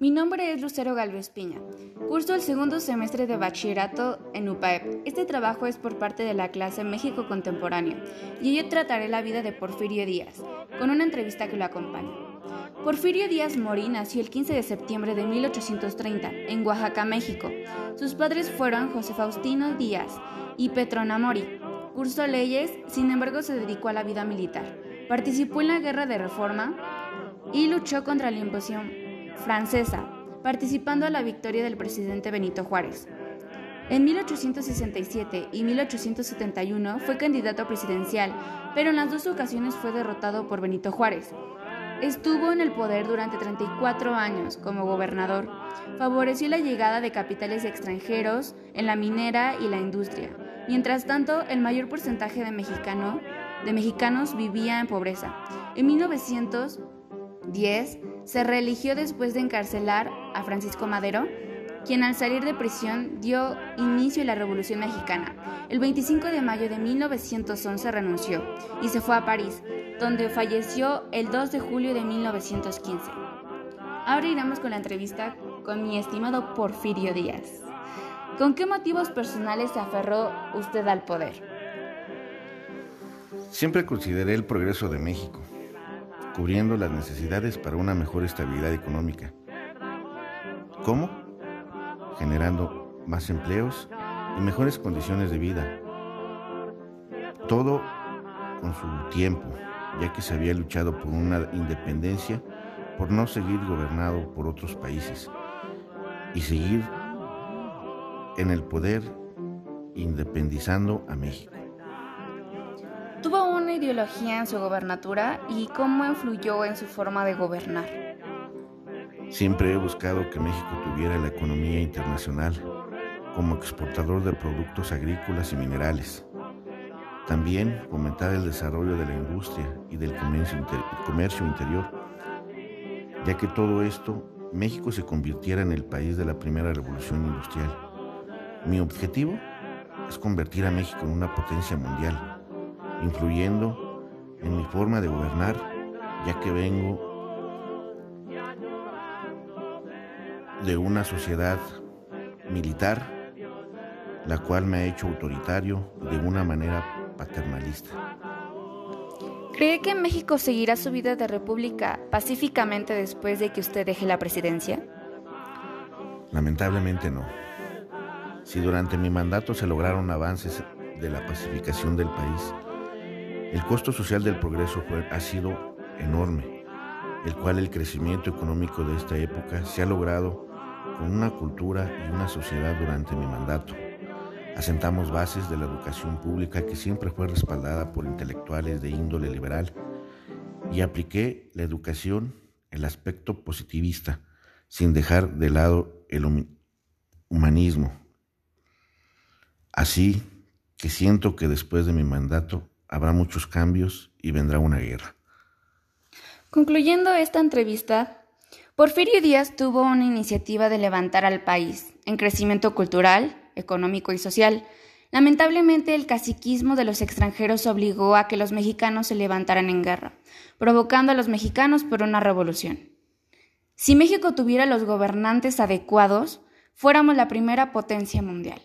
Mi nombre es Lucero Galvez Piña. Curso el segundo semestre de bachillerato en UPAEP. Este trabajo es por parte de la clase México Contemporáneo y yo trataré la vida de Porfirio Díaz, con una entrevista que lo acompaña. Porfirio Díaz Mori nació el 15 de septiembre de 1830 en Oaxaca, México. Sus padres fueron José Faustino Díaz y Petrona Mori. Cursó leyes, sin embargo se dedicó a la vida militar. Participó en la Guerra de Reforma y luchó contra la invasión francesa, participando a la victoria del presidente Benito Juárez. En 1867 y 1871 fue candidato presidencial, pero en las dos ocasiones fue derrotado por Benito Juárez. Estuvo en el poder durante 34 años como gobernador. Favoreció la llegada de capitales extranjeros en la minera y la industria. Mientras tanto, el mayor porcentaje de, mexicano, de mexicanos vivía en pobreza. En 1910 se reeligió después de encarcelar a Francisco Madero, quien al salir de prisión dio inicio a la Revolución Mexicana. El 25 de mayo de 1911 renunció y se fue a París, donde falleció el 2 de julio de 1915. Ahora iremos con la entrevista con mi estimado Porfirio Díaz. ¿Con qué motivos personales se aferró usted al poder? Siempre consideré el progreso de México cubriendo las necesidades para una mejor estabilidad económica. ¿Cómo? Generando más empleos y mejores condiciones de vida. Todo con su tiempo, ya que se había luchado por una independencia, por no seguir gobernado por otros países y seguir en el poder independizando a México. ¿Tuvo una ideología en su gobernatura y cómo influyó en su forma de gobernar? Siempre he buscado que México tuviera la economía internacional como exportador de productos agrícolas y minerales. También fomentar el desarrollo de la industria y del comercio, interior, ya que todo esto México se convirtiera en el país de la primera revolución industrial. Mi objetivo es convertir a México en una potencia mundial influyendo en mi forma de gobernar, ya que vengo de una sociedad militar, la cual me ha hecho autoritario de una manera paternalista. ¿Cree que México seguirá su vida de república pacíficamente después de que usted deje la presidencia? Lamentablemente no. Si durante mi mandato se lograron avances de la pacificación del país, el costo social del progreso ha sido enorme, el cual el crecimiento económico de esta época se ha logrado con una cultura y una sociedad durante mi mandato. Asentamos bases de la educación pública que siempre fue respaldada por intelectuales de índole liberal y apliqué la educación, el aspecto positivista, sin dejar de lado el humanismo. Así que siento que después de mi mandato habrá muchos cambios y vendrá una guerra. Concluyendo esta entrevista, Porfirio Díaz tuvo una iniciativa de levantar al país en crecimiento cultural, económico y social. Lamentablemente, el caciquismo de los extranjeros obligó a que los mexicanos se levantaran en guerra, provocando a los mexicanos por una revolución. Si México tuviera los gobernantes adecuados, fuéramos la primera potencia mundial.